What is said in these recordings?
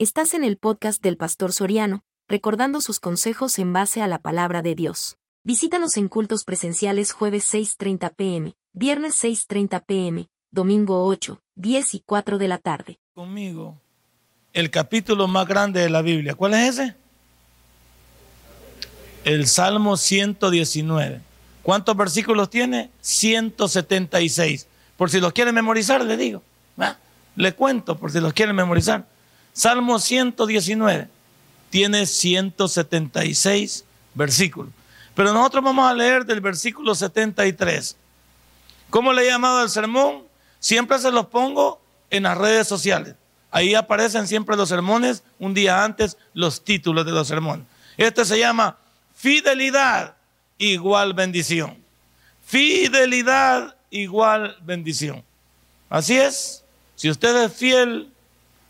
Estás en el podcast del Pastor Soriano, recordando sus consejos en base a la palabra de Dios. Visítanos en cultos presenciales jueves 6.30 pm, viernes 6.30 pm, domingo 8, 10 y 4 de la tarde. Conmigo, el capítulo más grande de la Biblia. ¿Cuál es ese? El Salmo 119. ¿Cuántos versículos tiene? 176. Por si los quieren memorizar, le digo. Le cuento por si los quieren memorizar. Salmo 119 tiene 176 versículos. Pero nosotros vamos a leer del versículo 73. ¿Cómo le he llamado al sermón? Siempre se los pongo en las redes sociales. Ahí aparecen siempre los sermones, un día antes los títulos de los sermones. Este se llama Fidelidad igual bendición. Fidelidad igual bendición. Así es, si usted es fiel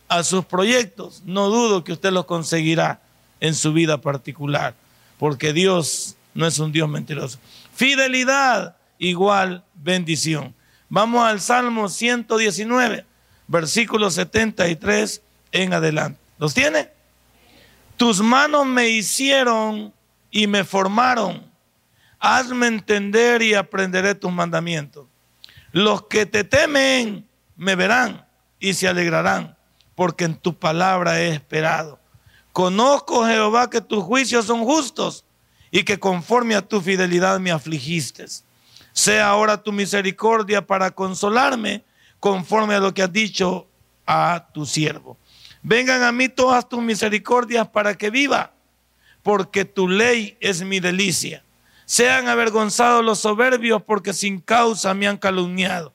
a sus proyectos, no dudo que usted los conseguirá en su vida particular, porque Dios no es un Dios mentiroso. Fidelidad igual bendición. Vamos al Salmo 119, versículo 73 en adelante. ¿Los tiene? Tus manos me hicieron y me formaron. Hazme entender y aprenderé tus mandamientos. Los que te temen me verán y se alegrarán porque en tu palabra he esperado. Conozco, Jehová, que tus juicios son justos y que conforme a tu fidelidad me afligiste. Sea ahora tu misericordia para consolarme, conforme a lo que has dicho a tu siervo. Vengan a mí todas tus misericordias para que viva, porque tu ley es mi delicia. Sean avergonzados los soberbios, porque sin causa me han calumniado.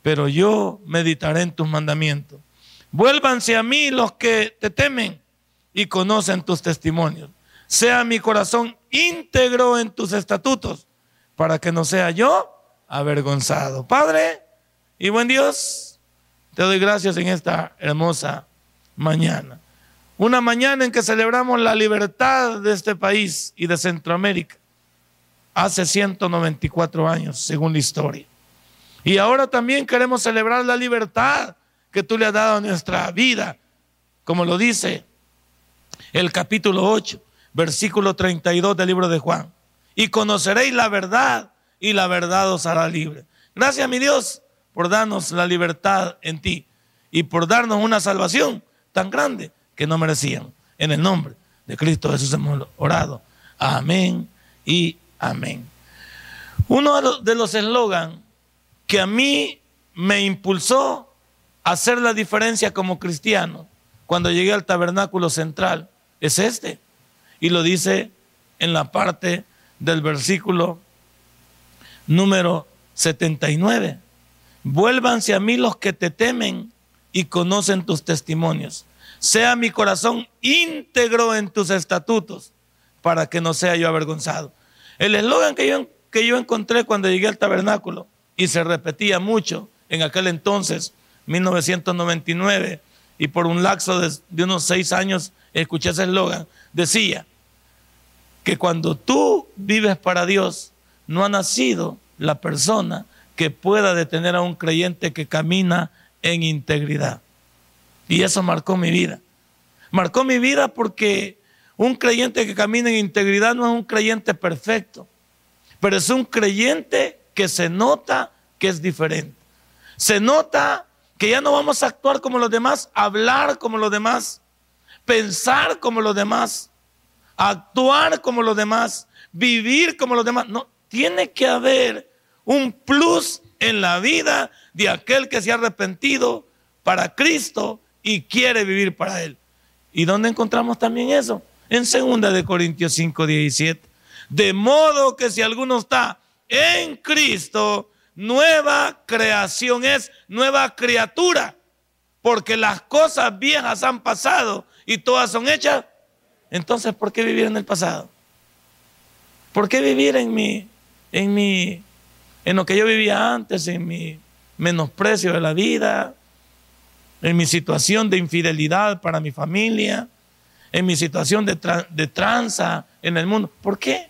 Pero yo meditaré en tus mandamientos. Vuélvanse a mí los que te temen y conocen tus testimonios. Sea mi corazón íntegro en tus estatutos, para que no sea yo avergonzado. Padre y buen Dios, te doy gracias en esta hermosa mañana. Una mañana en que celebramos la libertad de este país y de Centroamérica. Hace 194 años, según la historia. Y ahora también queremos celebrar la libertad que tú le has dado a nuestra vida, como lo dice el capítulo 8, versículo 32 del libro de Juan. Y conoceréis la verdad y la verdad os hará libre. Gracias, mi Dios, por darnos la libertad en ti y por darnos una salvación tan grande que no merecían. En el nombre de Cristo Jesús hemos orado. Amén y amén. Uno de los eslogans que a mí me impulsó hacer la diferencia como cristiano cuando llegué al tabernáculo central es este. Y lo dice en la parte del versículo número 79. Vuélvanse a mí los que te temen y conocen tus testimonios. Sea mi corazón íntegro en tus estatutos para que no sea yo avergonzado. El eslogan que yo, que yo encontré cuando llegué al tabernáculo y se repetía mucho en aquel entonces 1999, y por un lapso de, unos seis años escuché ese eslogan, decía que cuando tú vives para Dios, no ha nacido la persona que pueda detener a un creyente que camina en integridad. Y eso marcó mi vida. Marcó mi vida porque un creyente que camina en integridad no es un creyente perfecto, pero es un creyente que se nota que es diferente. Se nota que ya no vamos a actuar como los demás, hablar como los demás, pensar como los demás, actuar como los demás, vivir como los demás. No, tiene que haber un plus en la vida de aquel que se ha arrepentido para Cristo y quiere vivir para Él. ¿Y dónde encontramos también eso? En 2 de Corintios 5, 17. De modo que si alguno está en Cristo, nueva creación es nueva criatura, porque las cosas viejas han pasado y todas son hechas. Entonces, ¿por qué vivir en el pasado? ¿Por qué vivir en mi, en mi, en lo que yo vivía antes, en mi menosprecio de la vida, en mi situación de infidelidad para mi familia, en mi situación de, de tranza en el mundo? ¿Por qué?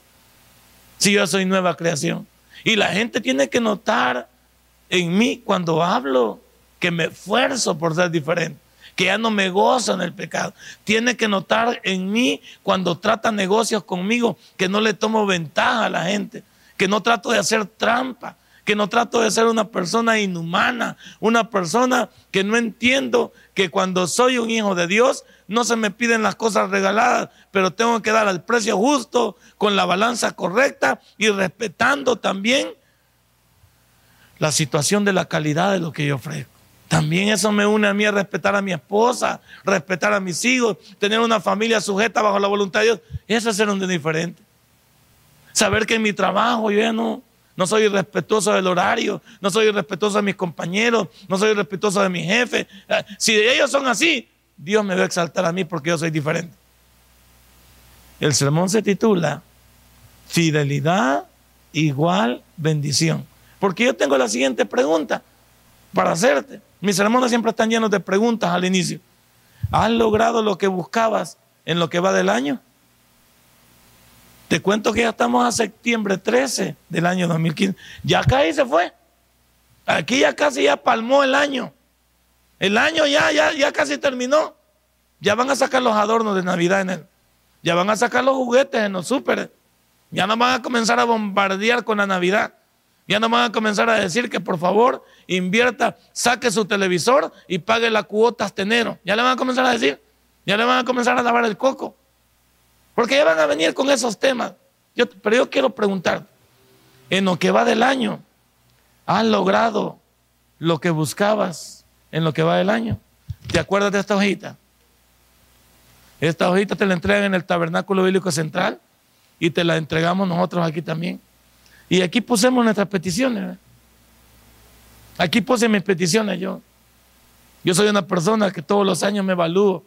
Si yo soy nueva creación. Y la gente tiene que notar en mí cuando hablo que me esfuerzo por ser diferente, que ya no me gozo en el pecado. Tiene que notar en mí cuando trata negocios conmigo que no le tomo ventaja a la gente, que no trato de hacer trampa, que no trato de ser una persona inhumana, una persona que no entiendo que cuando soy un hijo de Dios no se me piden las cosas regaladas, pero tengo que dar al precio justo, con la balanza correcta y respetando también la situación de la calidad de lo que yo ofrezco. También eso me une a mí a respetar a mi esposa, respetar a mis hijos, tener una familia sujeta bajo la voluntad de Dios. Eso es ser un diferente. Saber que en mi trabajo yo ya no, no soy irrespetuoso del horario, no soy irrespetuoso de mis compañeros, no soy irrespetuoso de mi jefe. Eh, si ellos son así, Dios me va a exaltar a mí porque yo soy diferente. El sermón se titula Fidelidad igual bendición. Porque yo tengo la siguiente pregunta para hacerte. Mis sermones siempre están llenos de preguntas al inicio. ¿Has logrado lo que buscabas en lo que va del año? Te cuento que ya estamos a septiembre 13 del año 2015. Ya acá se fue. Aquí ya casi ya palmó el año. El año ya, ya, ya casi terminó. Ya van a sacar los adornos de Navidad en él. Ya van a sacar los juguetes en los súper. Ya no van a comenzar a bombardear con la Navidad. Ya no van a comenzar a decir que por favor invierta, saque su televisor y pague la cuota hasta enero. Ya le van a comenzar a decir. Ya le van a comenzar a lavar el coco. Porque ya van a venir con esos temas. pero yo quiero preguntar, en lo que va del año, ¿has logrado lo que buscabas en lo que va del año? ¿Te acuerdas de esta hojita? Esta hojita te la entregan en el Tabernáculo Bíblico Central y te la entregamos nosotros aquí también. Y aquí pusemos nuestras peticiones. Aquí puse mis peticiones yo. Yo soy una persona que todos los años me evalúo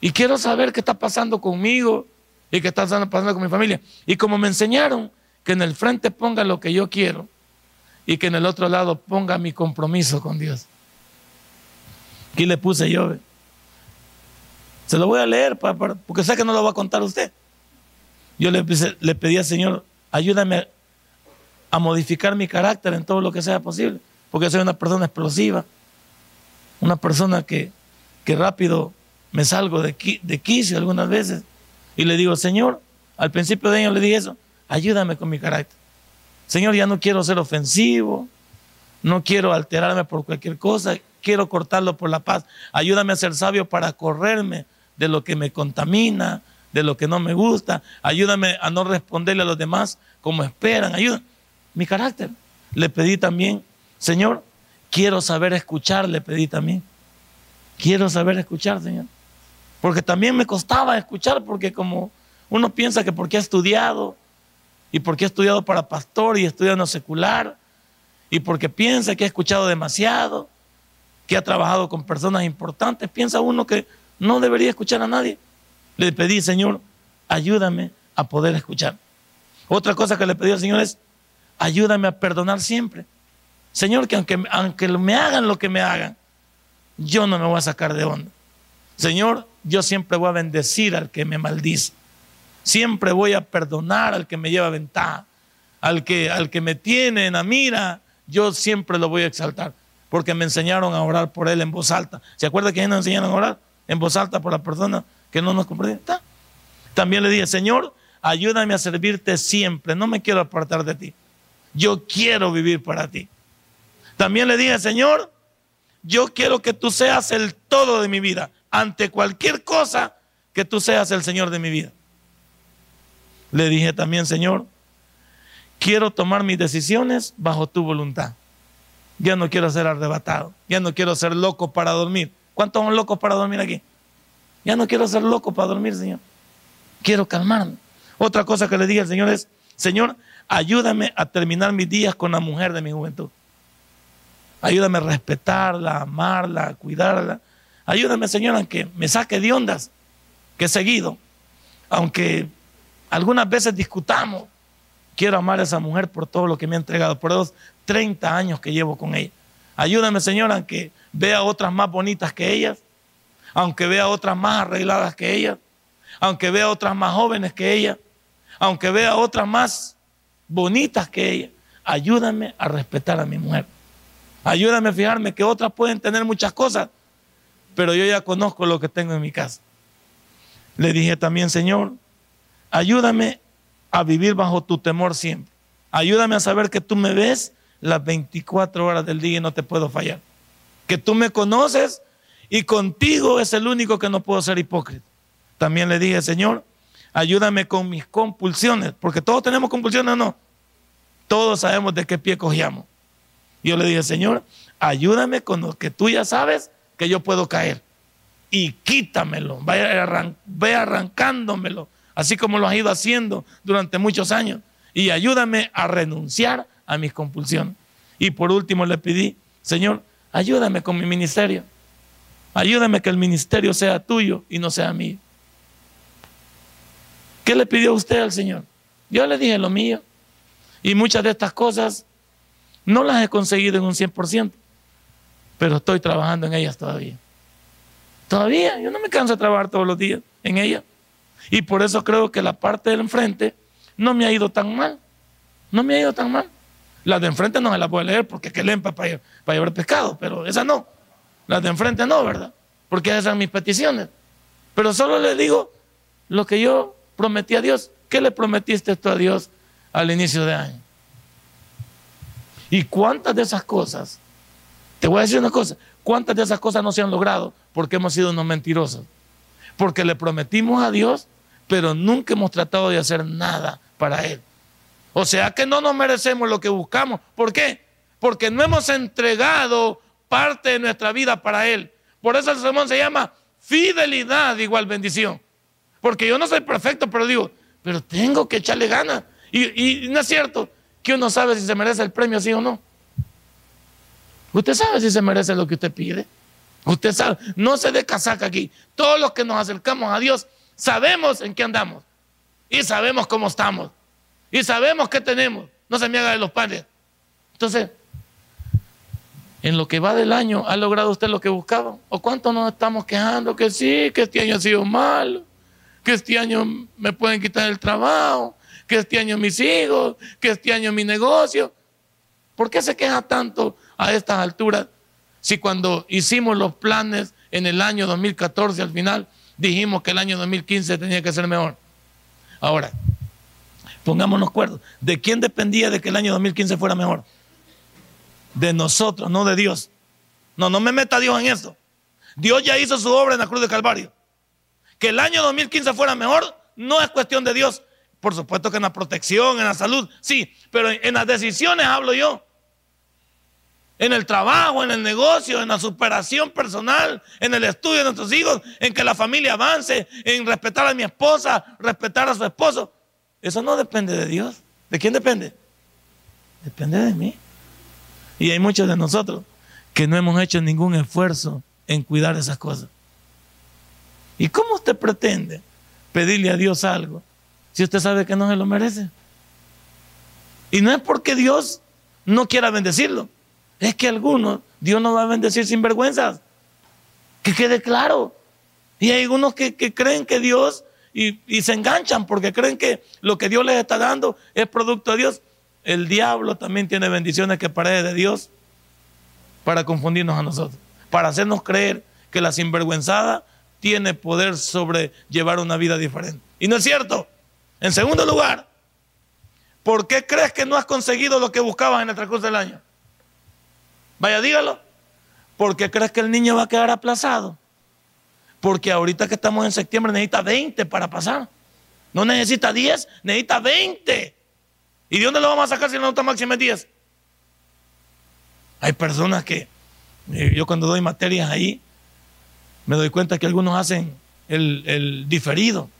y quiero saber qué está pasando conmigo y qué está pasando con mi familia. Y como me enseñaron que en el frente ponga lo que yo quiero y que en el otro lado ponga mi compromiso con Dios. Aquí le puse yo. Se lo voy a leer porque sé que no lo va a contar usted. Yo le, pedí al Señor, ayúdame a modificar mi carácter en todo lo que sea posible, porque soy una persona explosiva, una persona que, que rápido me salgo de, de quicio algunas veces y le digo, Señor, al principio de año le dije eso, ayúdame con mi carácter. Señor, ya no quiero ser ofensivo, no quiero alterarme por cualquier cosa, quiero cortarlo por la paz. Ayúdame a ser sabio para correrme de lo que me contamina, de lo que no me gusta. Ayúdame a no responderle a los demás como esperan. Ayúdame. Mi carácter. Le pedí también, Señor, quiero saber escuchar, le pedí también. Quiero saber escuchar, Señor. Porque también me costaba escuchar, porque como uno piensa que porque ha estudiado, y porque ha estudiado para pastor y estudiando secular, y porque piensa que ha escuchado demasiado, que ha trabajado con personas importantes, piensa uno que no debería escuchar a nadie. Le pedí, Señor, ayúdame a poder escuchar. Otra cosa que le pedí al Señor es, ayúdame a perdonar siempre. Señor, que aunque, aunque me hagan lo que me hagan, yo no me voy a sacar de onda. Señor, yo siempre voy a bendecir al que me maldice. Siempre voy a perdonar al que me lleva ventaja. Al que, al que me tiene en la mira, yo siempre lo voy a exaltar. Porque me enseñaron a orar por él en voz alta. ¿Se acuerda que nos enseñaron a orar en voz alta por la persona que no nos comprende? También le dije, Señor, ayúdame a servirte siempre. No me quiero apartar de ti. Yo quiero vivir para ti. También le dije, Señor, yo quiero que tú seas el todo de mi vida ante cualquier cosa que tú seas el Señor de mi vida. Le dije también, Señor, quiero tomar mis decisiones bajo tu voluntad. Ya no quiero ser arrebatado, ya no quiero ser loco para dormir. ¿Cuántos son locos para dormir aquí? Ya no quiero ser loco para dormir, Señor. Quiero calmarme. Otra cosa que le dije al Señor es, Señor, ayúdame a terminar mis días con la mujer de mi juventud. Ayúdame a respetarla, amarla, cuidarla Ayúdame, Señor, a que me saque de ondas que seguido. Aunque algunas veces discutamos, quiero amar a esa mujer por todo lo que me ha entregado, por los 30 años que llevo con ella. Ayúdame, Señor, a que vea otras más bonitas que ellas, aunque vea otras más arregladas que ella, aunque vea otras más jóvenes que ella, aunque vea otras más bonitas que ella. Ayúdame a respetar a mi mujer. Ayúdame a fijarme que otras pueden tener muchas cosas, pero yo ya conozco lo que tengo en mi casa. Le dije también, Señor, ayúdame a vivir bajo tu temor siempre. Ayúdame a saber que tú me ves las 24 horas del día y no te puedo fallar. Que tú me conoces y contigo es el único que no puedo ser hipócrita. También le dije, Señor, ayúdame con mis compulsiones, porque todos tenemos compulsiones no. Todos sabemos de qué pie cogíamos. yo le dije, Señor, ayúdame con lo que tú ya sabes que yo puedo caer. Y quítamelo, ve arrancándomelo, así como lo has ido haciendo durante muchos años. Y ayúdame a renunciar a mis compulsiones. Y por último le pedí, Señor, ayúdame con mi ministerio. Ayúdame que el ministerio sea tuyo y no sea mío. ¿Qué le pidió usted al Señor? Yo le dije lo mío. Y muchas de estas cosas no las he conseguido en un 100%, pero estoy trabajando en ellas todavía. Todavía, yo no me canso de trabajar todos los días en ellas. Y por eso creo que la parte del enfrente no me ha ido tan mal. No me ha ido tan mal. Las de enfrente no se las voy a leer porque que leen para, para llevar pescado, pero esa no. Las de enfrente no, ¿verdad? Porque esas son mis peticiones. Pero solo le digo lo que yo prometí a Dios. ¿Qué le prometiste tú a Dios al inicio de año? ¿Y cuántas de esas cosas? Te voy a decir una cosa. ¿Cuántas de esas cosas no se han logrado porque hemos sido unos mentirosos? Porque le prometimos a Dios, pero nunca hemos tratado de hacer nada para Él. O sea que no nos merecemos lo que buscamos. ¿Por qué? Porque no hemos entregado parte de nuestra vida para Él. Por eso el sermón se llama fidelidad igual bendición. Porque yo no soy perfecto, pero digo, pero tengo que echarle ganas. Y, no es cierto que uno sabe si se merece el premio, sí o no. Usted sabe si se merece lo que usted pide. Usted sabe, no se dé casaca aquí. Todos los que nos acercamos a Dios sabemos en qué andamos. Y sabemos cómo estamos. Y sabemos qué tenemos. No se me haga de los padres. Entonces, en lo que va del año, ¿ha logrado usted lo que buscaba? ¿O cuánto nos estamos quejando que sí, que este año ha sido malo? que este año me pueden quitar el trabajo, que este año mis hijos, que este año mi negocio. ¿Por qué se queja tanto a estas alturas si cuando hicimos los planes en el año 2014 al final dijimos que el año 2015 tenía que ser mejor? Ahora, pongámonos acuerdo, ¿de quién dependía de que el año 2015 fuera mejor? De nosotros, no de Dios. No, no me meta Dios en eso. Dios ya hizo su obra en la cruz de Calvario que el año 2015 fuera mejor, no es cuestión de Dios. Por supuesto que en la protección, en la salud, sí, pero en las decisiones hablo yo. En el trabajo, en el negocio, en la superación personal, en el estudio de nuestros hijos, en que la familia avance, en respetar a mi esposa, respetar a su esposo. Eso no depende de Dios. ¿De quién depende? Depende de mí. Y hay muchos de nosotros que no hemos hecho ningún esfuerzo en cuidar esas cosas. ¿Y cómo usted pretende pedirle a Dios algo si usted sabe que no se lo merece? Y no es porque Dios no quiera bendecirlo, es que algunos Dios no va a bendecir sin vergüenzas. Que quede claro. Y hay algunos que, creen que Dios y, y, se enganchan porque creen que lo que Dios les está dando es producto de Dios. El diablo también tiene bendiciones que parecen de Dios para confundirnos a nosotros, para hacernos creer que la sinvergüenzada tiene poder sobre llevar una vida diferente. Y no es cierto. En segundo lugar, ¿por qué crees que no has conseguido lo que buscabas en el transcurso del año? Vaya, dígalo. ¿Por qué crees que el niño va a quedar aplazado? Porque ahorita que estamos en septiembre necesita 20 para pasar. No necesita 10, necesita 20. ¿Y de dónde lo vamos a sacar si la nota máxima es 10? Hay personas que, eh, yo cuando doy materias ahí, me doy cuenta que algunos hacen el, diferido.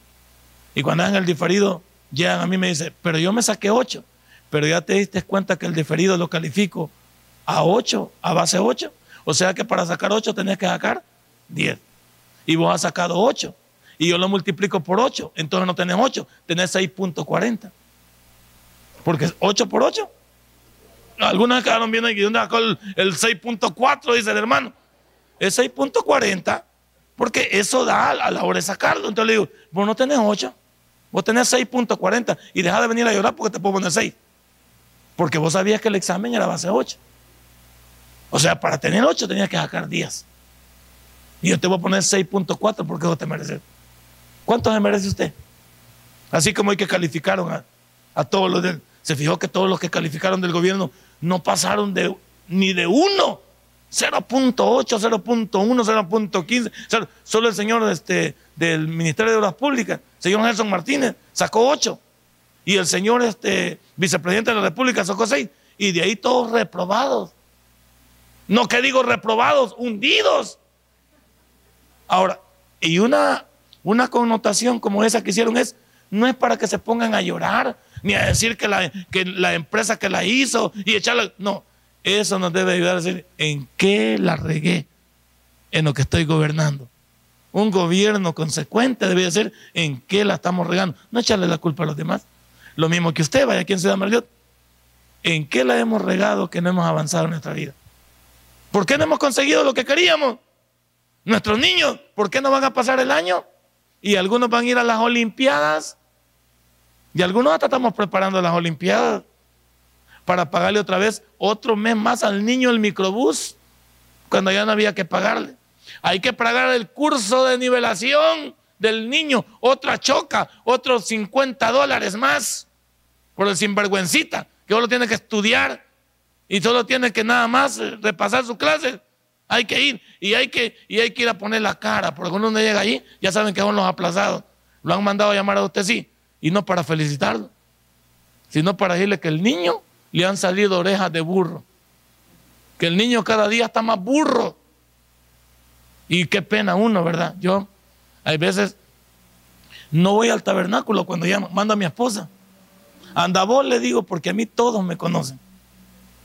Y cuando hacen el diferido, llegan a mí y me dicen, pero yo me saqué 8. Pero ya te diste cuenta que el diferido lo califico a 8, a base 8. O sea que para sacar 8 tenés que sacar 10. Y vos has sacado 8. Y yo lo multiplico por 8. Entonces no tenés 8, tenés 6.40. Porque 8 por 8. Algunas quedaron viendo aquí, ¿dónde sacó el, el 6.4? Dice el hermano. Es 6.40 porque eso da a la hora de sacarlo. Entonces le digo, vos no tenés 8, vos tenés 6.40 y deja de venir a llorar porque te puedo poner 6. Porque vos sabías que el examen era base 8. O sea, para tener 8 tenías que sacar 10. Y yo te voy a poner 6.4 porque vos te mereces. ¿Cuánto se merece usted? Así como hay que calificaron a, a todos los del... Se fijó que todos los que calificaron del gobierno no pasaron de, ni de uno. 0.8, 0.1, 0.15. Solo el señor este, del Ministerio de Obras Públicas, señor Nelson Martínez, sacó 8. Y el señor este, vicepresidente de la República sacó 6. Y de ahí todos reprobados. No que digo reprobados, hundidos. Ahora, y una, una connotación como esa que hicieron es, no es para que se pongan a llorar, ni a decir que la, que la empresa que la hizo y echarla. No, eso nos debe ayudar a decir en qué la regué en lo que estoy gobernando. Un gobierno consecuente debe ser en qué la estamos regando. No echarle la culpa a los demás. Lo mismo que usted, vaya aquí en Ciudad Marriott. ¿En qué la hemos regado que no hemos avanzado en nuestra vida? ¿Por qué no hemos conseguido lo que queríamos? Nuestros niños, ¿por qué no van a pasar el año? Y algunos van a ir a las Olimpiadas. Y algunos hasta estamos preparando las Olimpiadas para pagarle otra vez otro mes más al niño el microbús, cuando ya no había que pagarle. Hay que pagar el curso de nivelación del niño, otra choca, otros 50 dólares más por el sinvergüencita, que solo tiene que estudiar y solo tiene que nada más repasar su clase. Hay que ir y hay que, y hay que ir a poner la cara, porque cuando uno llega ahí, ya saben que son los aplazados. Lo han mandado a llamar a usted, sí, y no para felicitarlo, sino para decirle que el niño le han salido orejas de burro. Que el niño cada día está más burro. Y qué pena uno, ¿verdad? Yo, hay veces, no voy al tabernáculo cuando llama, manda a mi esposa. Anda vos, le digo, porque a mí todos me conocen.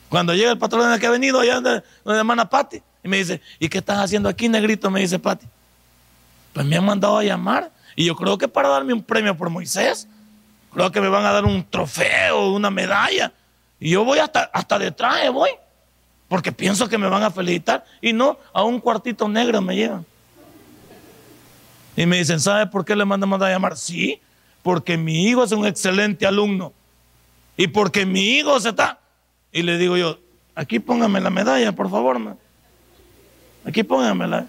Cuando llega el patrón que ha venido allá de la hermana Pati, y me dice, ¿y qué estás haciendo aquí, negrito? Me dice Pati. Pues me han mandado a llamar. Y yo creo que para darme un premio por Moisés, creo que me van a dar un trofeo, una medalla. Y yo voy hasta, hasta detrás, voy. Porque pienso que me van a felicitar. Y no, a un cuartito negro me llevan. Y me dicen, ¿sabe por qué le mandamos a llamar? Sí, porque mi hijo es un excelente alumno. Y porque mi hijo se está. Y le digo yo, aquí póngame la medalla, por favor. Aquí póngamela.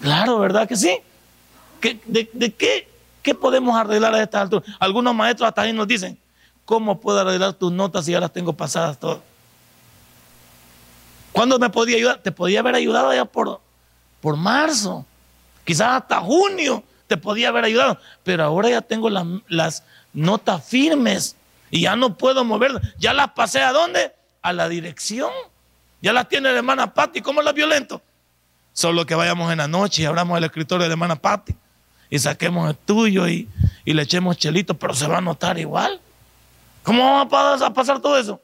Claro, ¿verdad que sí? de, de, qué, qué podemos arreglar a esta altura? Algunos maestros hasta ahí nos dicen, ¿Cómo puedo arreglar tus notas si ya las tengo pasadas todas? ¿Cuándo me podía ayudar? Te podía haber ayudado ya por, por marzo, quizás hasta junio te podía haber ayudado, pero ahora ya tengo las notas firmes y ya no puedo moverlas. Ya las pasé a dónde? A la dirección. Ya las tiene la hermana Patti. ¿Cómo las violento? Solo que vayamos en la noche y abramos el escritorio de la hermana Patti y saquemos el tuyo y, y le echemos chelito, pero se va a notar igual. ¿Cómo va a pasar todo eso?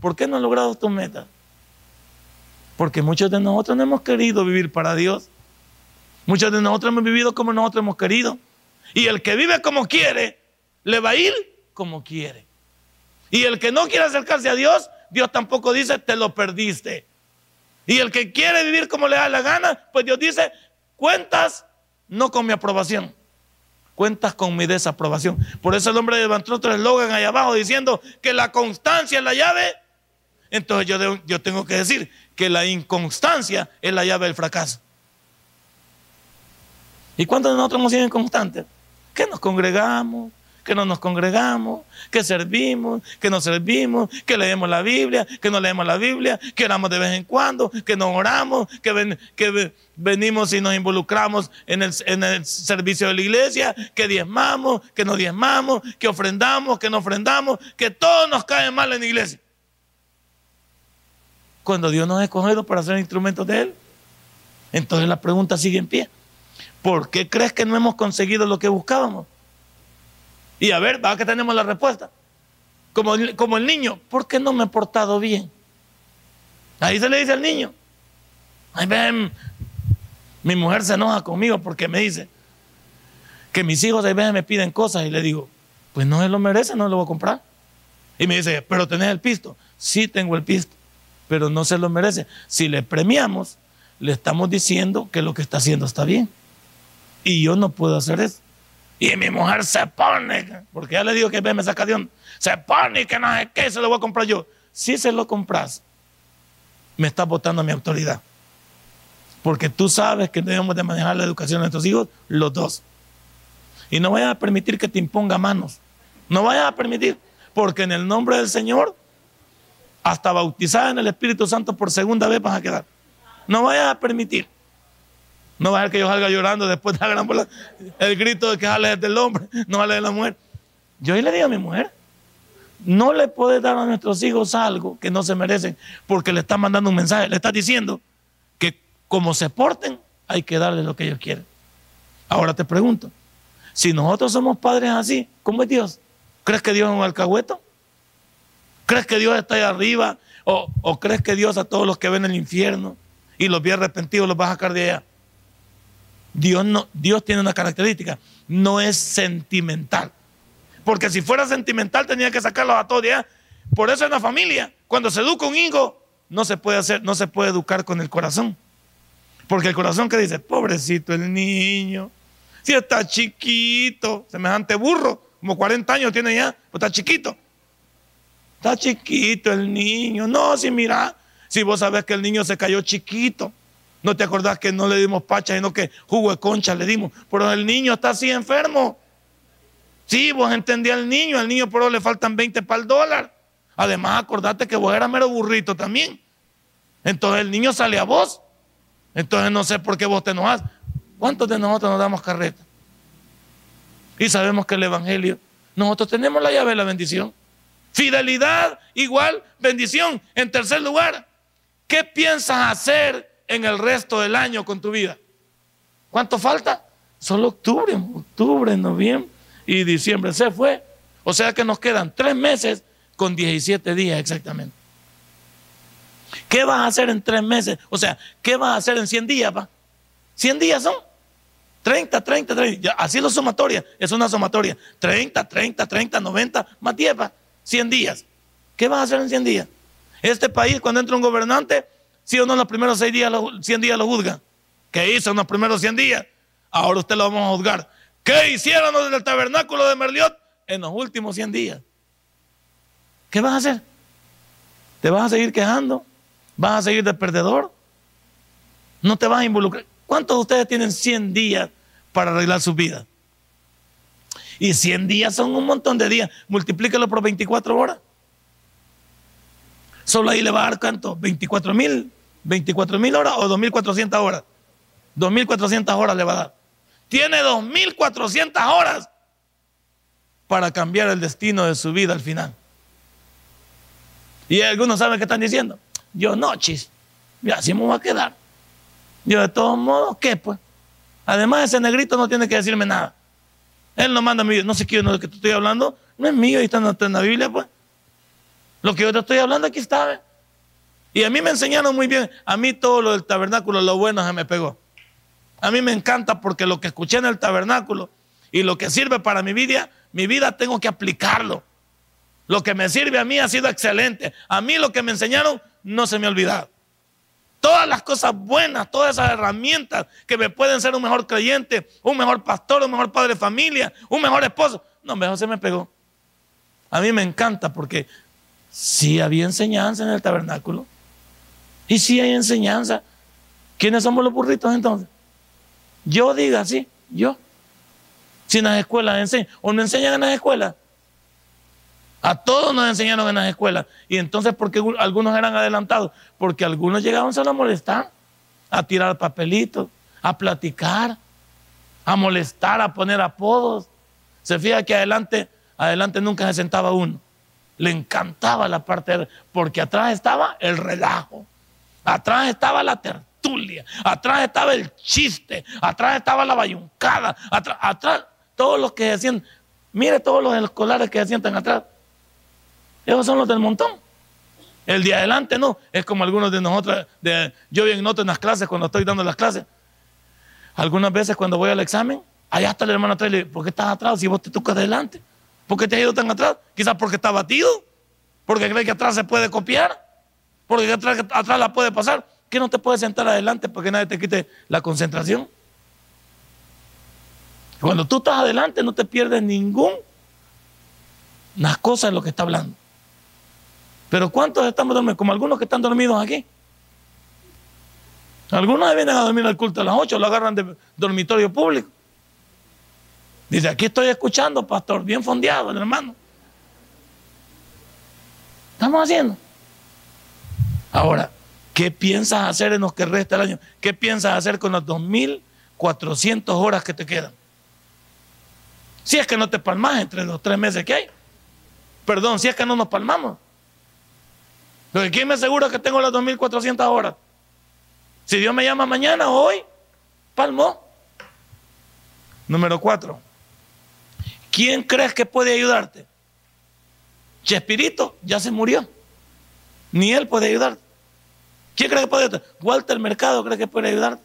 ¿Por qué no has logrado tu meta? Porque muchos de nosotros no hemos querido vivir para Dios. Muchos de nosotros hemos vivido como nosotros hemos querido. Y el que vive como quiere, le va a ir como quiere. Y el que no quiere acercarse a Dios, Dios tampoco dice, te lo perdiste. Y el que quiere vivir como le da la gana, pues Dios dice, cuentas no con mi aprobación cuentas con mi desaprobación. Por eso el hombre levantó otro eslogan ahí abajo diciendo que la constancia es la llave. Entonces yo, yo tengo que decir que la inconstancia es la llave del fracaso. ¿Y cuántos de nosotros hemos sido inconstantes? Que nos congregamos, que no nos congregamos, que servimos, que no servimos, que leemos la Biblia, que no leemos la Biblia, que oramos de vez en cuando, que no oramos, que, que venimos y nos involucramos en el, en el servicio de la iglesia, que diezmamos, que no diezmamos, que ofrendamos, que no ofrendamos, que todo nos cae mal en la iglesia. Cuando Dios nos ha escogido para ser instrumentos de Él. Entonces la pregunta sigue en pie. ¿Por qué crees que no hemos conseguido lo que buscábamos? Y a ver, va que tenemos la respuesta. Como, como el niño, ¿por qué no me he portado bien? Ahí se le dice al niño. Ay, ven, mi mujer se enoja conmigo porque me dice que mis hijos a veces me piden cosas y le digo, pues no se lo merece, no lo voy a comprar. Y me dice, pero tenés el pisto. Sí tengo el pisto, pero no se lo merece. Si le premiamos, le estamos diciendo que lo que está haciendo está bien. Y yo no puedo hacer eso. Y mi mujer se pone, porque ya le digo que me saca de onda, se pone que no sé qué, se lo voy a comprar yo. Si se lo compras, me estás botando mi autoridad. Porque tú sabes que debemos de manejar la educación de nuestros hijos, los dos. Y no vayas a permitir que te imponga manos. No vayas a permitir, porque en el nombre del Señor, hasta bautizada en el Espíritu Santo por segunda vez vas a quedar. No vayas a permitir. No va a ser que yo salga llorando después de la gran bola, el grito de que sale del hombre, no sale de la mujer. Yo ahí le digo a mi mujer, no le puedes dar a nuestros hijos algo que no se merecen porque le estás mandando un mensaje, le estás diciendo que como se porten, hay que darles lo que ellos quieren. Ahora te pregunto, si nosotros somos padres así, ¿cómo es Dios? ¿Crees que Dios es un alcahueto? ¿Crees que Dios está ahí arriba? ¿O, crees que Dios a todos los que ven el infierno y los ve arrepentidos los va a sacar de allá? Dios, no, Dios tiene una característica, no es sentimental. Porque si fuera sentimental tenía que sacarlos a todos ya. Por eso en la familia, cuando se educa un hijo, no se puede hacer, no se puede educar con el corazón. Porque el corazón que dice, pobrecito el niño, si está chiquito, semejante burro, como 40 años tiene ya, pues está chiquito. Está chiquito el niño. No, si mira, si vos sabés que el niño se cayó chiquito, no te acordás que no le dimos pacha, sino que jugo de concha le dimos. Pero el niño está así enfermo. Sí, vos entendí al niño, al niño por le faltan 20 para el dólar. Además, acordate que vos eras mero burrito también. Entonces el niño sale a vos. Entonces no sé por qué vos te enojas. ¿Cuántos de nosotros nos damos carreta? Y sabemos que el Evangelio, nosotros tenemos la llave de la bendición. Fidelidad igual bendición. En tercer lugar, ¿qué piensas hacer en el resto del año con tu vida? ¿Cuánto falta? Solo octubre, octubre, noviembre y diciembre se fue. O sea que nos quedan tres meses con 17 días exactamente. ¿Qué vas a hacer en tres meses? O sea, ¿qué vas a hacer en 100 días? Pa? 100 días son 30, 30, 30. así la sumatoria, es una sumatoria. 30, 30, 30, 90, más 10, pa? 100 días. ¿Qué vas a hacer en 100 días? Este país, cuando entra un gobernante, si o no, los primeros 6 días, 100 días lo juzga. ¿Qué hizo en los primeros 100 días? Ahora usted lo vamos a juzgar. ¿Qué hicieron los del tabernáculo de Merliot en los últimos 100 días? ¿Qué vas a hacer? ¿Te vas a seguir quejando? ¿Vas a seguir de perdedor? ¿No te vas a involucrar? ¿Cuántos de ustedes tienen 100 días para arreglar su vida? Y 100 días son un montón de días. Multiplícalo por 24 horas. Solo ahí le va a dar cuánto? 24 mil. 24 mil horas o 2.400 horas. 2.400 horas le va a dar tiene 2.400 horas para cambiar el destino de su vida al final. Y algunos saben qué están diciendo. Yo no, chis. Ya así me voy a quedar. Yo de todos modos, ¿qué pues? Además, ese negrito no tiene que decirme nada. Él no manda mi vida. No sé qué, no, que te estoy hablando. No es mío y está en la Biblia, pues. Lo que yo te estoy hablando aquí está. Y a mí me enseñaron muy bien. A mí todo lo del tabernáculo, lo bueno se me pegó. A mí me encanta porque lo que escuché en el tabernáculo y lo que sirve para mi vida, mi vida tengo que aplicarlo. Lo que me sirve a mí ha sido excelente. A mí lo que me enseñaron no se me ha olvidado. Todas las cosas buenas, todas esas herramientas que me pueden ser un mejor creyente, un mejor pastor, un mejor padre de familia, un mejor esposo. No, mejor se me pegó. A mí me encanta porque sí había enseñanza en el tabernáculo. Y sí hay enseñanza. ¿Quiénes somos los burritos entonces? Yo diga así, yo. Si en las escuelas enseñan, o no enseñan en las escuelas. A todos nos enseñaron en las escuelas. Y entonces, ¿por qué algunos eran adelantados? Porque algunos llegaban solo a molestar, a tirar papelitos, a platicar, a molestar, a poner apodos. Se fija que adelante, adelante nunca se sentaba uno. Le encantaba la parte, porque atrás estaba el relajo, atrás estaba la tercera Tulia, atrás estaba el chiste, atrás estaba la bayuncada, atrás, atrás todos los que se sientan, mire todos los escolares que se sientan atrás. Esos son los del montón. El de adelante no, es como algunos de nosotros, de, yo bien noto en las clases cuando estoy dando las clases. Algunas veces cuando voy al examen, allá está el hermano atrás, le ¿por qué estás atrás si vos te tocas adelante? ¿Por qué te has ido tan atrás? Quizás porque está batido, porque cree que atrás se puede copiar, porque atrás, atrás la puede pasar. ¿Qué no te puedes sentar adelante para que nadie te quite la concentración? Cuando tú estás adelante no te pierdes ningún las cosas en lo que está hablando. Pero ¿cuántos estamos dormidos? Como algunos que están dormidos aquí. Algunos vienen a dormir al culto a las 8, lo agarran de dormitorio público. Dice, aquí estoy escuchando, pastor, bien fondeado el hermano. Estamos haciendo. Ahora, ¿qué piensas hacer en los que resta el año? ¿Qué piensas hacer con las 2.400 horas que te quedan? Si es que no te palmas entre los tres meses que hay. Perdón, si es que no nos palmamos. Pero ¿quién me asegura que tengo las 2.400 horas? Si Dios me llama mañana o hoy, palmó. Número cuatro. ¿Quién crees que puede ayudarte? Chespirito ya se murió. Ni él puede ayudarte. ¿Quién cree que puede ayudarte? Walter Mercado cree que puede ayudarte.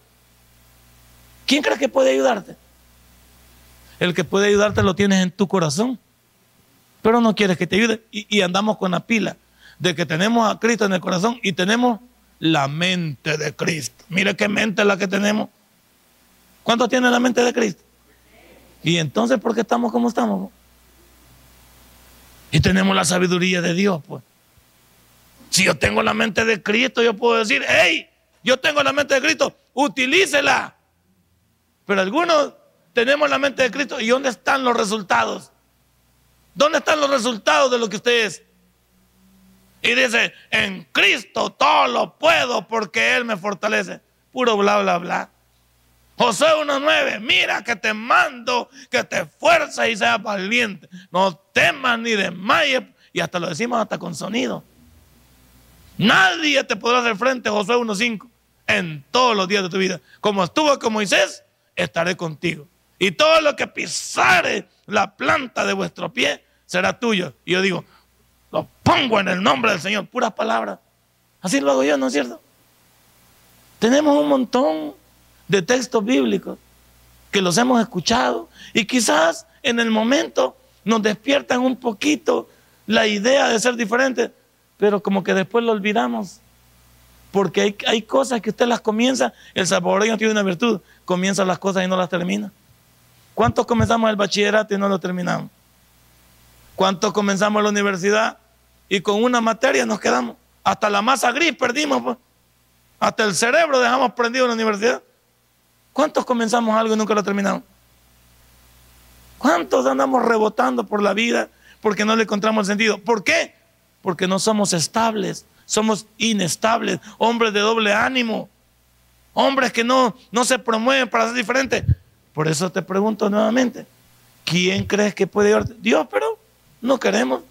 ¿Quién cree que puede ayudarte? El que puede ayudarte lo tienes en tu corazón. Pero no quieres que te ayude. Y, y andamos con la pila de que tenemos a Cristo en el corazón y tenemos la mente de Cristo. Mire qué mente es la que tenemos. ¿Cuánto tiene la mente de Cristo? Y entonces, ¿por qué estamos como estamos? Y tenemos la sabiduría de Dios, pues. Si yo tengo la mente de Cristo, yo puedo decir, hey, yo tengo la mente de Cristo, utilícela. Pero algunos tenemos la mente de Cristo y ¿dónde están los resultados? ¿Dónde están los resultados de lo que usted es? Y dice, en Cristo todo lo puedo porque Él me fortalece. Puro bla, bla, bla. José 1.9, mira que te mando, que te esfuerces y seas valiente. No temas ni desmayes. Y hasta lo decimos hasta con sonido. Nadie te podrá hacer frente, José 1.5, en todos los días de tu vida. Como estuvo con Moisés, estaré contigo. Y todo lo que pisare la planta de vuestro pie será tuyo. Y yo digo, lo pongo en el nombre del Señor, puras palabras. Así lo hago yo, ¿no es cierto? Tenemos un montón de textos bíblicos que los hemos escuchado y quizás en el momento nos despiertan un poquito la idea de ser diferentes, pero como que después lo olvidamos. Porque hay, hay cosas que usted las comienza, el salvadoreño tiene una virtud, comienza las cosas y no las termina. ¿Cuántos comenzamos el bachillerato y no lo terminamos? ¿Cuántos comenzamos la universidad y con una materia nos quedamos. Hasta la masa gris perdimos, pues. Hasta el cerebro dejamos prendido en la universidad. ¿Cuántos comenzamos algo y nunca lo terminamos? ¿Cuántos andamos rebotando por la vida porque no le encontramos el sentido? ¿Por qué? Porque no somos estables, somos inestables, hombres de doble ánimo, hombres que no, no se promueven para ser diferentes. Por eso te pregunto nuevamente, ¿quién crees que puede ayudarte? Dios, pero no queremos.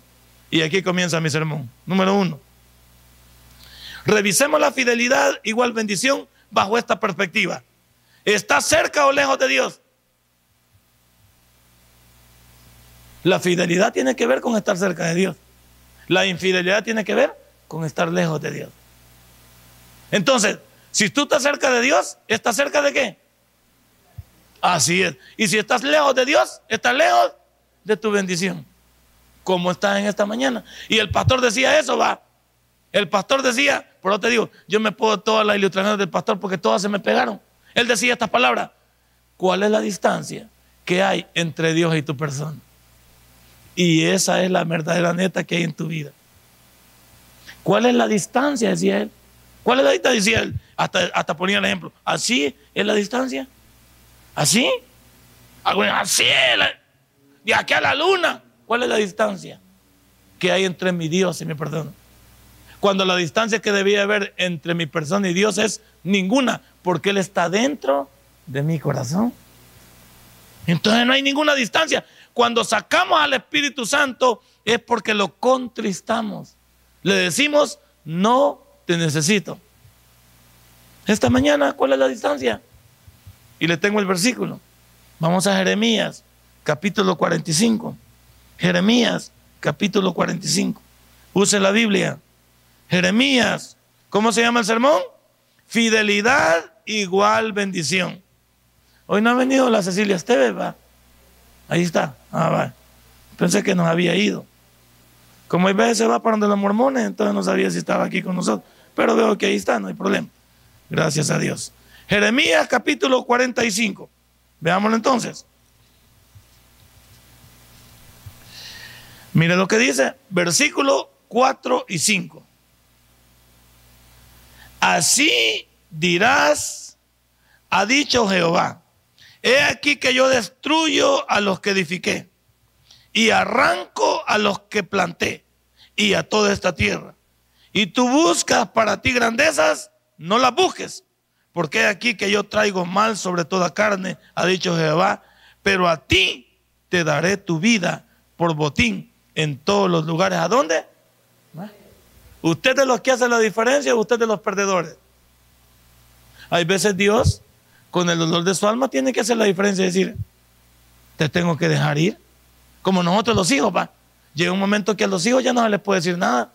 Y aquí comienza mi sermón. Número uno. Revisemos la fidelidad igual bendición bajo esta perspectiva. ¿Está cerca o lejos de Dios? La fidelidad tiene que ver con estar cerca de Dios. La infidelidad tiene que ver con estar lejos de Dios. Entonces, si tú estás cerca de Dios, ¿estás cerca de qué? Así es. Y si estás lejos de Dios, estás lejos de tu bendición como está en esta mañana. Y el pastor decía eso, va. El pastor decía, por te digo, yo me puedo todas las ilustraciones del pastor porque todas se me pegaron. Él decía estas palabras. ¿Cuál es la distancia que hay entre Dios y tu persona? Y esa es la verdadera neta que hay en tu vida. ¿Cuál es la distancia? Decía él. ¿Cuál es la distancia? Decía él. Hasta, hasta ponía el ejemplo. ¿Así es la distancia? ¿Así? Así es. De aquí a la luna. ¿Cuál es la distancia que hay entre mi Dios y mi perdón? Cuando la distancia que debía haber entre mi persona y Dios es ninguna, porque Él está dentro de mi corazón. Entonces no hay ninguna distancia. Cuando sacamos al Espíritu Santo es porque lo contristamos. Le decimos, no te necesito. Esta mañana, ¿cuál es la distancia? Y le tengo el versículo. Vamos a Jeremías, capítulo 45. Jeremías capítulo 45. Use la Biblia. Jeremías, ¿cómo se llama el sermón? Fidelidad igual bendición. Hoy no ha venido la Cecilia Esteves, va. Ahí está. Ah, va. Pensé que nos había ido. Como hay veces se va para donde los mormones, entonces no sabía si estaba aquí con nosotros. Pero veo que ahí está, no hay problema. Gracias a Dios. Jeremías capítulo 45. Veámoslo entonces. Mire lo que dice, versículo 4 y 5. Así dirás, ha dicho Jehová, he aquí que yo destruyo a los que edifiqué y arranco a los que planté y a toda esta tierra. Y tú buscas para ti grandezas, no las busques, porque he aquí que yo traigo mal sobre toda carne, ha dicho Jehová, pero a ti te daré tu vida por botín en todos los lugares. ¿A dónde? ¿Usted de los que hace la diferencia usted de los perdedores? Hay veces Dios, con el dolor de su alma, tiene que hacer la diferencia y decir, te tengo que dejar ir. Como nosotros los hijos, va. Llega un momento que a los hijos ya no se les puede decir nada.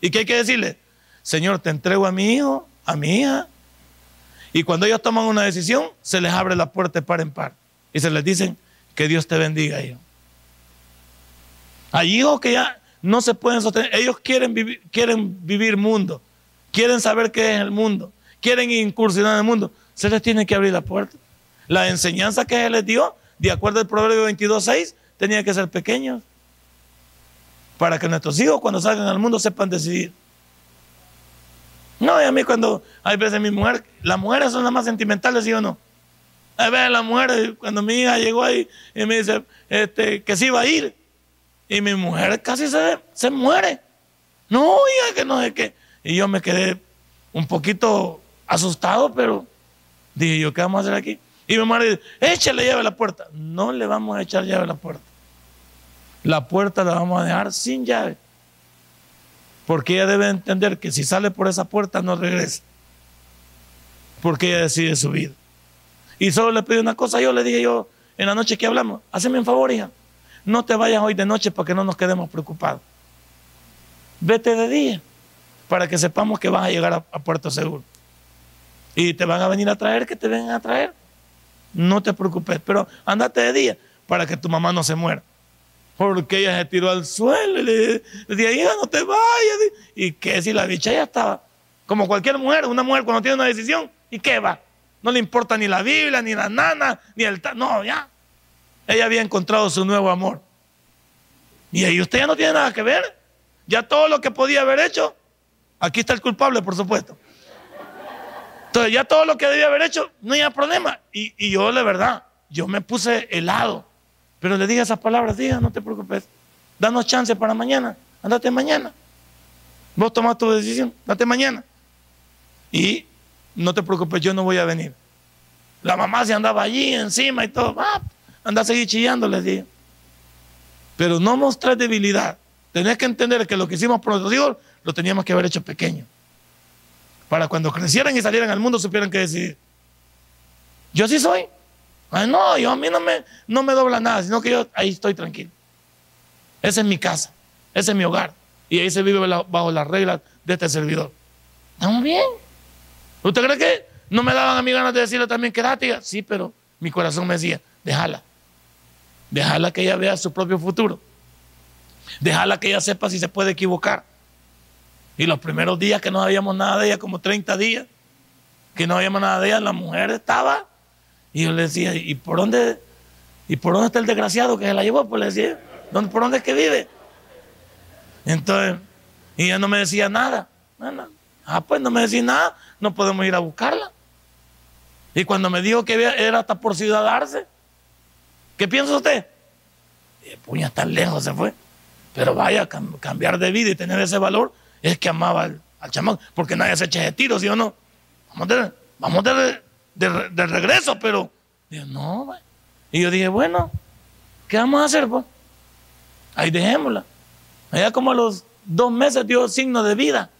¿Y qué hay que decirle? Señor, te entrego a mi hijo, a mi hija. Y cuando ellos toman una decisión, se les abre la puerta de par en par. Y se les dicen, que Dios te bendiga, hijo. Hay hijos que ya no se pueden sostener. Ellos quieren quieren vivir mundo. Quieren saber qué es el mundo. Quieren incursionar en el mundo. Se les tiene que abrir la puerta. La enseñanza que Él les dio, de acuerdo al Proverbio 22.6, tenía que ser pequeños. Para que nuestros hijos cuando salgan al mundo sepan decidir. No, y a mí cuando hay veces mi mujer, las mujeres son las más sentimentales, ¿sí o no? A ver, la mujer, cuando mi hija llegó ahí y me dice este, que se iba a ir, y mi mujer casi se, se muere. No, hija, que no sé qué. Y yo me quedé un poquito asustado, pero dije yo, ¿qué vamos a hacer aquí? Y mi madre dice, échale llave a la puerta. No le vamos a echar llave a la puerta. La puerta la vamos a dejar sin llave. Porque ella debe entender que si sale por esa puerta no regresa. Porque ella decide su vida. Y solo le pedí una cosa, yo le dije yo en la noche que hablamos, haceme un favor, hija, no te vayas hoy de noche para que no nos quedemos preocupados. Vete de día para que sepamos que vas a llegar a, Puerto Seguro. Y te van a venir a traer, que te vengan a traer. No te preocupes, pero andate de día para que tu mamá no se muera. Porque ella se tiró al suelo y le, decía, hija, no te vayas. Y que si la bicha ya estaba, como cualquier mujer, una mujer cuando tiene una decisión, ¿y qué va? No le importa ni la Biblia, ni la nana, ni el... No, ya. Ella había encontrado su nuevo amor. Y ahí usted ya no tiene nada que ver. Ya todo lo que podía haber hecho, aquí está el culpable, por supuesto. Entonces ya todo lo que debía haber hecho, no había problema. Y, y yo, de verdad, yo me puse helado. Pero le dije esas palabras, diga, no te preocupes. Danos chance para mañana. Andate mañana. Vos tomás tu decisión, date mañana. Y no te preocupes, yo no voy a venir. La mamá se andaba allí encima y todo, ah, anda a seguir chillando, les dije. Pero no mostrar debilidad. Tenés que entender que lo que hicimos por nuestros hijos lo teníamos que haber hecho pequeño. Para cuando crecieran y salieran al mundo supieran que decidir. Yo sí soy. No, yo a mí no me, no me dobla nada, sino que yo ahí estoy tranquilo. Esa es mi casa, ese es mi hogar. Y ahí se vive bajo las reglas de este servidor. Estamos bien. ¿Usted cree que no me daban a mí ganas de decirle también que tía? Sí, pero mi corazón me decía, déjala. Déjala que ella vea su propio futuro. Déjala que ella sepa si se puede equivocar. Y los primeros días que no habíamos nada de ella, como 30 días, que no habíamos nada de ella, la mujer estaba. Y yo le decía, ¿y por dónde, y por dónde está el desgraciado que se la llevó? Pues le decía, ¿por dónde es que vive? Entonces, y ella no me decía nada. nada. Ah, pues no me decía nada no podemos ir a buscarla. Y cuando me dijo que era hasta por ciudadarse, ¿qué piensa usted? Y puña, tan lejos se fue. Pero vaya, cambiar de vida y tener ese valor es que amaba al, chamán, porque nadie se echa de tiro, ¿sí no? Vamos de, vamos de, regreso, pero no, y yo dije, bueno, ¿qué vamos a hacer? Pues? Ahí dejémosla. Allá como a los dos meses dio signo de vida.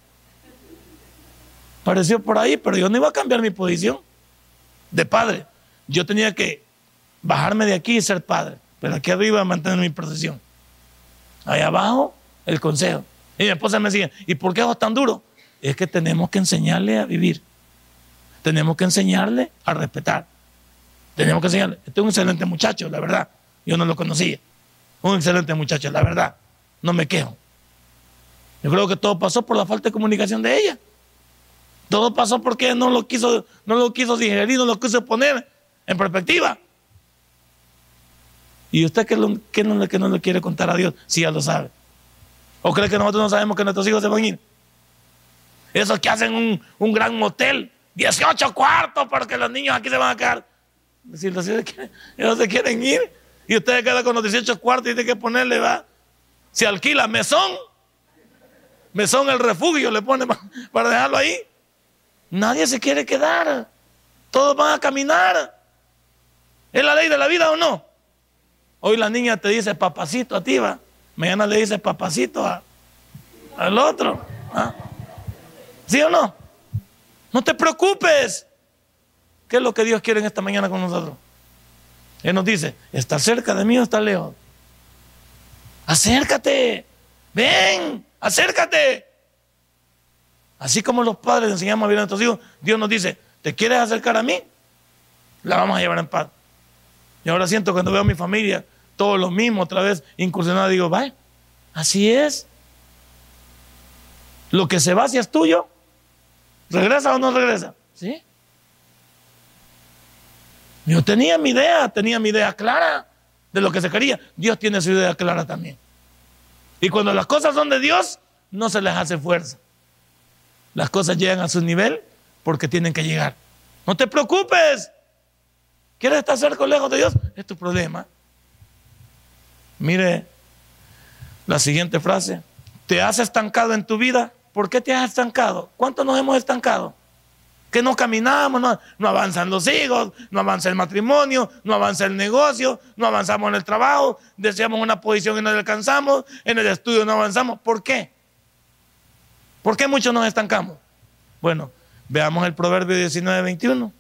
Pareció por ahí, pero yo no iba a cambiar mi posición de padre. Yo tenía que bajarme de aquí y ser padre, pero aquí arriba mantener mi posición. Ahí abajo, el consejo. Y mi esposa me decía, ¿y por qué hago tan duro? Es que tenemos que enseñarle a vivir. Tenemos que enseñarle a respetar. Tenemos que enseñarle. Este es un excelente muchacho, la verdad. Yo no lo conocía. Un excelente muchacho, la verdad. No me quejo. Yo creo que todo pasó por la falta de comunicación de ella. Todo pasó porque no lo quiso, no lo quiso digerir, no lo quiso poner en perspectiva. ¿Y usted qué, no, qué no le quiere contar a Dios si ya lo sabe? ¿O cree que nosotros no sabemos que nuestros hijos se van a ir? Esos que hacen un, gran motel 18 cuartos porque los niños aquí se van a quedar. Si los ellos no se quieren ir y ustedes quedan con los 18 cuartos y tienen que ponerle, va. Se alquila mesón, mesón el refugio, le pone para dejarlo ahí. Nadie se quiere quedar. Todos van a caminar. ¿Es la ley de la vida o no? Hoy la niña te dice papacito a ti, va. Mañana le dice papacito al otro. ¿ah? ¿Sí o no? No te preocupes. ¿Qué es lo que Dios quiere en esta mañana con nosotros? Él nos dice, ¿está cerca de mí o está lejos? Acércate. Ven, acércate. Así como los padres enseñamos a vivir a nuestros hijos, Dios nos dice, ¿te quieres acercar a mí? La vamos a llevar en paz. Y ahora siento cuando veo a mi familia, todo lo mismo, otra vez incursionado, digo, vaya, así es. Lo que se va si es tuyo, ¿regresa o no regresa? ¿Sí? Yo tenía mi idea, tenía mi idea clara de lo que se quería. Dios tiene su idea clara también. Y cuando las cosas son de Dios, no se les hace fuerza. Las cosas llegan a su nivel porque tienen que llegar. No te preocupes. ¿Quieres estar cerca o lejos de Dios? Es tu problema. Mire la siguiente frase. ¿Te has estancado en tu vida? ¿Por qué te has estancado? ¿Cuántos nos hemos estancado? Que no caminamos, no, avanzan los hijos, no avanza el matrimonio, no avanza el negocio, no avanzamos en el trabajo, deseamos una posición y no la alcanzamos, en el estudio no avanzamos. ¿Por qué? ¿Por qué muchos nos estancamos? Bueno, veamos el Proverbio 19, 21.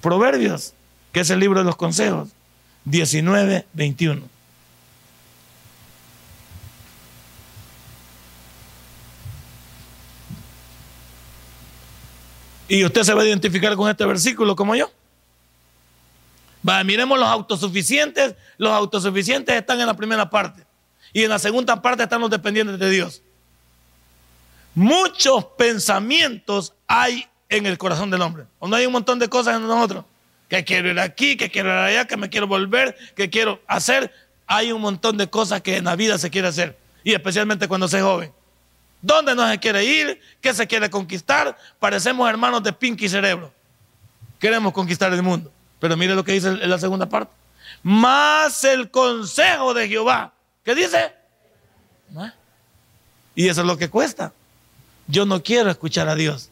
Proverbios, que es el libro de los consejos, 19, 21. Y usted se va a identificar con este versículo como yo. Miremos los autosuficientes. Los autosuficientes están en la primera parte. Y en la segunda parte están los dependientes de Dios. Muchos pensamientos hay en el corazón del hombre. O no hay un montón de cosas en nosotros. Que quiero ir aquí, que quiero ir allá, que me quiero volver, que quiero hacer. Hay un montón de cosas que en la vida se quiere hacer. Y especialmente cuando se es joven. ¿Dónde no se quiere ir? ¿Qué se quiere conquistar? Parecemos hermanos de Pinky Cerebro. Queremos conquistar el mundo. Pero mire lo que dice en la segunda parte. Más el consejo de Jehová. ¿Qué dice? Y eso es lo que cuesta. Yo no quiero escuchar a Dios.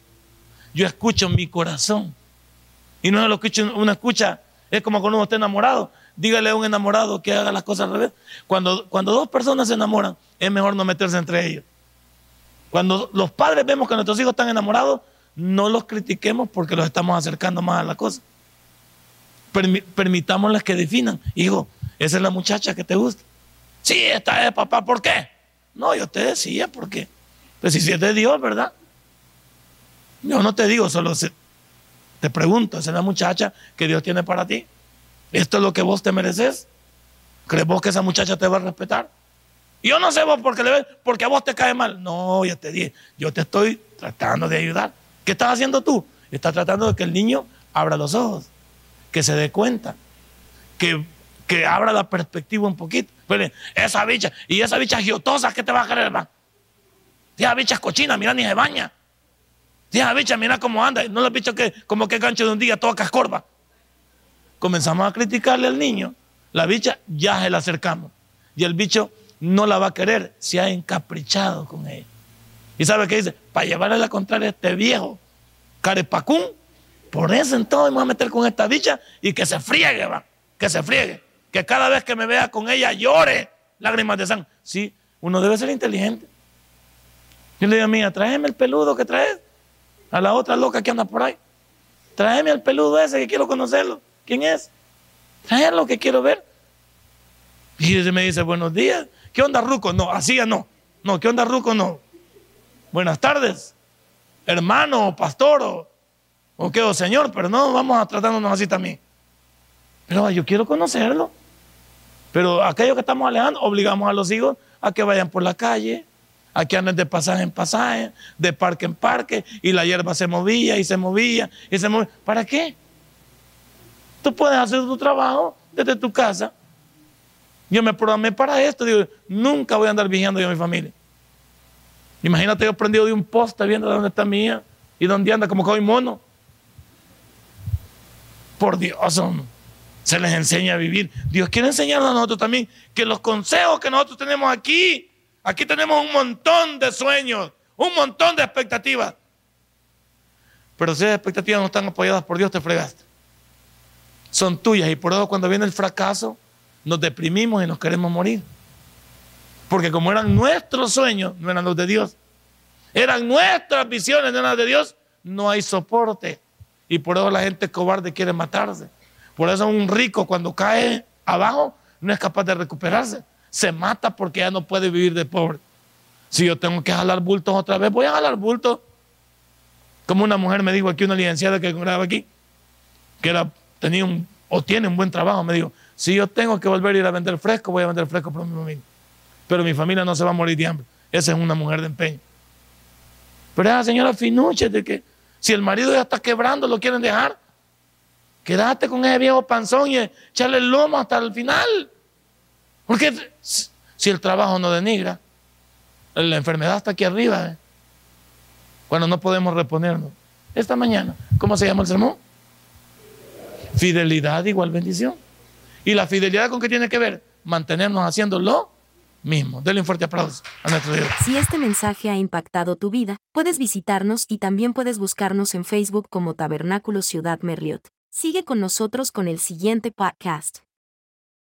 Yo escucho mi corazón. Y no lo que uno escucha. Es como cuando uno está enamorado. Dígale a un enamorado que haga las cosas al revés. Cuando, cuando dos personas se enamoran, es mejor no meterse entre ellos. Cuando los padres vemos que nuestros hijos están enamorados, no los critiquemos porque los estamos acercando más a la cosa. permitámosles que definan. Hijo, esa es la muchacha que te gusta. Sí, esta es papá, ¿por qué? No, yo te decía, ¿por qué? Pues si es de Dios, ¿verdad? Yo no te digo, solo te pregunto, ¿esa es la muchacha que Dios tiene para ti? ¿Esto es lo que vos te mereces? ¿Crees vos que esa muchacha te va a respetar? Yo no sé vos porque, le ves, porque a vos te cae mal. No, ya te dije, yo te estoy tratando de ayudar. ¿Qué estás haciendo tú? Estás tratando de que el niño abra los ojos, que se dé cuenta, que, que abra la perspectiva un poquito. Esa bicha, y esa bicha giotosa, ¿qué te va a querer, va? Esa bicha es cochina, mira, ni se baña. Esa bicha, mira cómo anda. No la bicha que, como que gancho de un día, toda cascorba. Comenzamos a criticarle al niño. La bicha ya se la acercamos. Y el bicho no la va a querer, se ha encaprichado con ella. ¿Y sabe qué dice? Para llevarle la contraria a este viejo, carepacún, por eso entonces me voy a meter con esta bicha y que se friegue, va, que se friegue. Que cada vez que me vea con ella llore lágrimas de sangre. Sí, uno debe ser inteligente. Yo le digo, mía, tráeme el peludo que traes. A la otra loca que anda por ahí. Tráeme el peludo ese que quiero conocerlo. ¿Quién es? Tráelo que quiero ver. Y ella me dice, buenos días. ¿Qué onda, Ruco? No, así ya no. No, ¿qué onda, Ruco? No. Buenas tardes, hermano, pastor, o, o qué, o señor, pero no vamos a tratándonos así también. Pero yo quiero conocerlo. Pero aquellos que estamos alejando, obligamos a los hijos a que vayan por la calle, a que anden de pasaje en pasaje, de parque en parque, y la hierba se movía y se movía y se movía. ¿Para qué? Tú puedes hacer tu trabajo desde tu casa yo me programé para esto. Digo, nunca voy a andar vigiando yo a mi familia. Imagínate yo prendido de un poste viendo dónde está hija. ¿Y dónde anda como que mono? Por Dios, se les enseña a vivir. Dios quiere enseñarnos a nosotros también que los consejos que nosotros tenemos aquí, aquí tenemos un montón de sueños, un montón de expectativas. Pero si esas expectativas no están apoyadas por Dios, te fregaste. Son tuyas y por eso cuando viene el fracaso, nos deprimimos y nos queremos morir. Porque como eran nuestros sueños, no eran los de Dios. Eran nuestras visiones, no eran las de Dios. No hay soporte. Y por eso la gente cobarde quiere matarse. Por eso un rico cuando cae abajo no es capaz de recuperarse. Se mata porque ya no puede vivir de pobre. Si yo tengo que jalar bultos otra vez, voy a jalar bultos. Como una mujer me dijo aquí, una licenciada que graba aquí, que tenía un, o tiene un buen trabajo, me dijo, si yo tengo que volver a ir a vender fresco, voy a vender fresco por mi familia. Pero mi familia no se va a morir de hambre. Esa es una mujer de empeño. Pero esa señora finuche de que si el marido ya está quebrando, lo quieren dejar. Quédate con ese viejo panzón y echarle el lomo hasta el final. Porque si el trabajo no denigra, la enfermedad está aquí arriba. ¿eh? Cuando no podemos reponernos. Esta mañana, ¿cómo se llama el sermón? Fidelidad igual bendición. ¿Y la fidelidad con qué tiene que ver? Mantenernos haciéndolo mismo. Denle un fuerte aplauso a nuestro Dios. Si este mensaje ha impactado tu vida, puedes visitarnos y también puedes buscarnos en Facebook como Tabernáculo Ciudad Merliot. Sigue con nosotros con el siguiente podcast.